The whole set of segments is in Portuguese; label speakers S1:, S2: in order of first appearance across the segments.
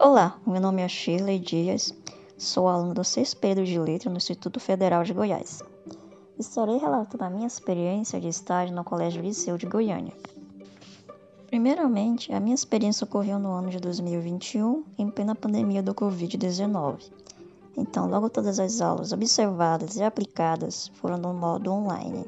S1: Olá, meu nome é Shirley Dias, sou aluna do sexto período de Letra no Instituto Federal de Goiás. Estarei relatando a minha experiência de estágio no Colégio Liceu de Goiânia. Primeiramente, a minha experiência ocorreu no ano de 2021, em plena pandemia do Covid-19. Então, logo todas as aulas observadas e aplicadas foram no modo online.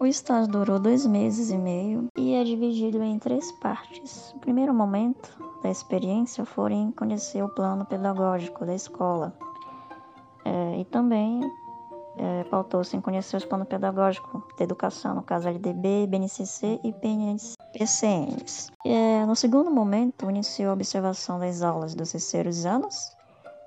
S1: O estágio durou dois meses e meio e é dividido em três partes. O primeiro momento da experiência foi em conhecer o plano pedagógico da escola é, e também é, pautou-se em conhecer os planos pedagógicos da educação, no caso LDB, BNCC e PCNs. É, no segundo momento, iniciou a observação das aulas dos terceiros anos,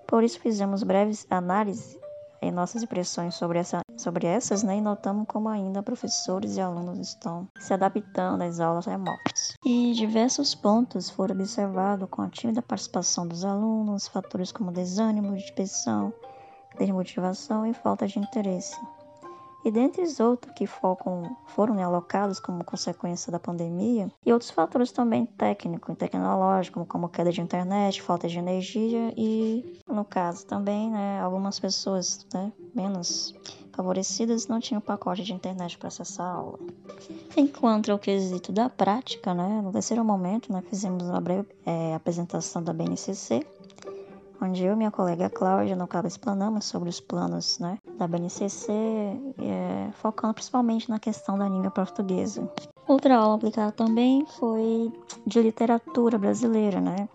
S1: por isso fizemos breves análises em nossas impressões sobre, essa, sobre essas né, e notamos como ainda professores e alunos estão se adaptando às aulas remotas. E diversos pontos foram observados com a tímida participação dos alunos, fatores como desânimo, dispersão, desmotivação e falta de interesse e dentre os outros que focam, foram né, alocados como consequência da pandemia, e outros fatores também técnicos e tecnológicos, como queda de internet, falta de energia e, no caso também, né, algumas pessoas né, menos favorecidas não tinham pacote de internet para acessar a aula. Enquanto o quesito da prática, né, no terceiro momento, nós fizemos uma breve é, apresentação da BNCC, onde eu e minha colega Cláudia, no caso, explanamos sobre os planos né, da BNCC, é, focando principalmente na questão da língua portuguesa. Outra aula aplicada também foi de literatura brasileira, né?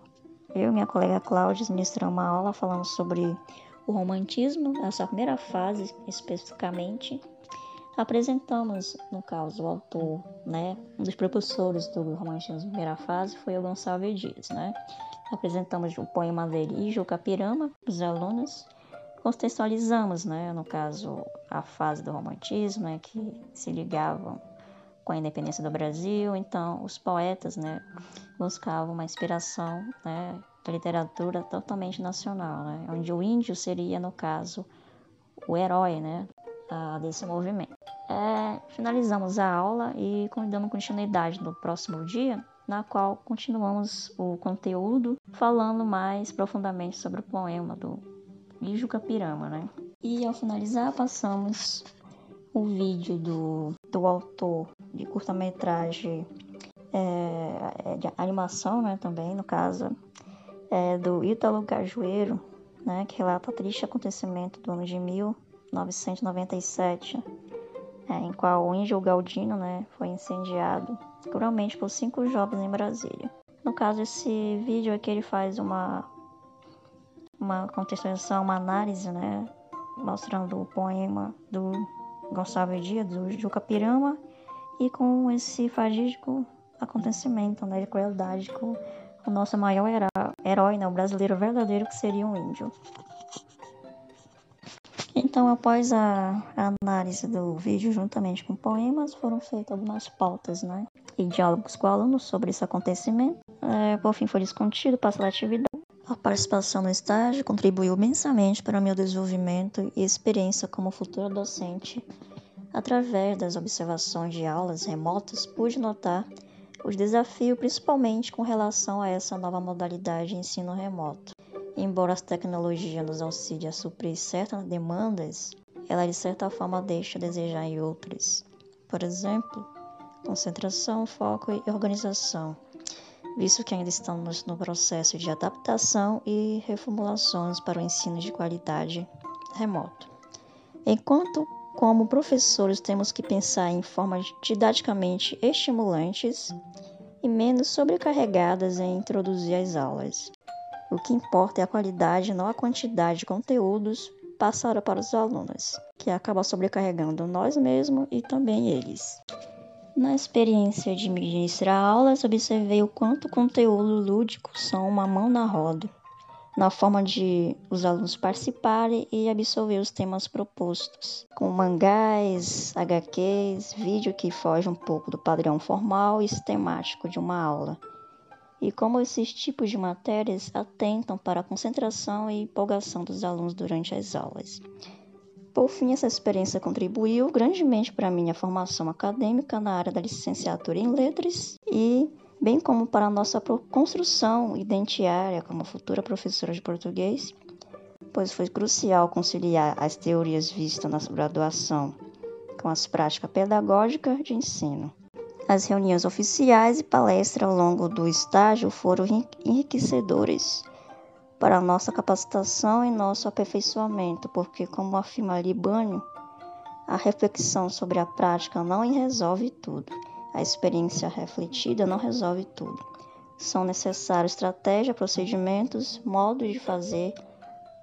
S1: Eu e minha colega Cláudia ministramos uma aula falando sobre o romantismo, essa primeira fase especificamente. Apresentamos, no caso, o autor, né? Um dos propulsores do romantismo primeira fase foi o Gonçalves Dias, né? Apresentamos o poema dele, Capirama, para os alunos. Contextualizamos, né, no caso, a fase do romantismo, né, que se ligavam com a independência do Brasil. Então, os poetas, né, buscavam uma inspiração, né, literatura totalmente nacional, né, onde o índio seria, no caso, o herói, né, desse movimento. É, finalizamos a aula e damos continuidade no próximo dia na qual continuamos o conteúdo falando mais profundamente sobre o poema do Lijo Capirama, né? E ao finalizar, passamos o vídeo do, do autor de curta-metragem é, é, de animação, né, também, no caso, é, do Ítalo Cajueiro, né, que relata o triste acontecimento do ano de 1997, é, em qual o Índio Galdino né, foi incendiado cruelmente por cinco jovens em Brasília. No caso, esse vídeo aqui ele faz uma, uma contextualização, uma análise, né, mostrando o poema do Gonçalves Dias, do Juca Pirama, e com esse fadídico acontecimento né, de crueldade com o nosso maior herói, herói né, o brasileiro verdadeiro, que seria um índio. Então, após a, análise do vídeo, juntamente com poemas, foram feitas algumas pautas né, e diálogos com alunos sobre esse acontecimento. É, por fim, foi discutido, passou a atividade. A participação no estágio contribuiu imensamente para o meu desenvolvimento e experiência como futura docente. Através das observações de aulas remotas, pude notar os desafios, principalmente com relação a essa nova modalidade de ensino remoto. Embora as tecnologias nos auxiliem a suprir certas demandas, ela de certa forma deixa a desejar em outras. Por exemplo, concentração, foco e organização, visto que ainda estamos no processo de adaptação e reformulações para o ensino de qualidade remoto. Enquanto, como professores, temos que pensar em formas didaticamente estimulantes e menos sobrecarregadas em introduzir as aulas. O que importa é a qualidade, não a quantidade de conteúdos passados para os alunos, que acaba sobrecarregando nós mesmos e também eles. Na experiência de ministrar aulas, observei o quanto conteúdo lúdico são uma mão na roda, na forma de os alunos participarem e absorver os temas propostos, com mangás, HQs, vídeo que foge um pouco do padrão formal e sistemático de uma aula e como esses tipos de matérias atentam para a concentração e empolgação dos alunos durante as aulas. Por fim, essa experiência contribuiu grandemente para a minha formação acadêmica na área da licenciatura em letras e bem como para nossa construção identiária como futura professora de português, pois foi crucial conciliar as teorias vistas na graduação com as práticas pedagógicas de ensino. As reuniões oficiais e palestras ao longo do estágio foram enriquecedoras para nossa capacitação e nosso aperfeiçoamento, porque, como afirma Libânio, a reflexão sobre a prática não resolve tudo, a experiência refletida não resolve tudo. São necessários estratégias, procedimentos, modos de fazer,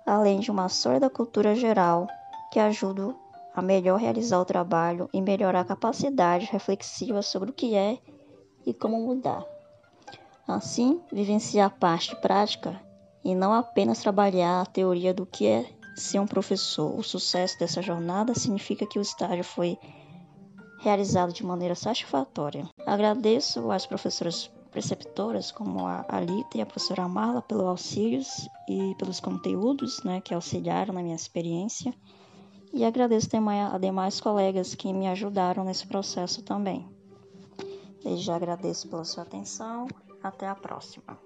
S1: além de uma sólida cultura geral que ajuda a melhor realizar o trabalho e melhorar a capacidade reflexiva sobre o que é e como mudar. Assim, vivenciar a parte prática e não apenas trabalhar a teoria do que é ser um professor. O sucesso dessa jornada significa que o estágio foi realizado de maneira satisfatória. Agradeço às professoras preceptoras, como a Alita e a professora Marla, pelos auxílios e pelos conteúdos né, que auxiliaram na minha experiência. E agradeço também a demais colegas que me ajudaram nesse processo também. Desde já agradeço pela sua atenção. Até a próxima.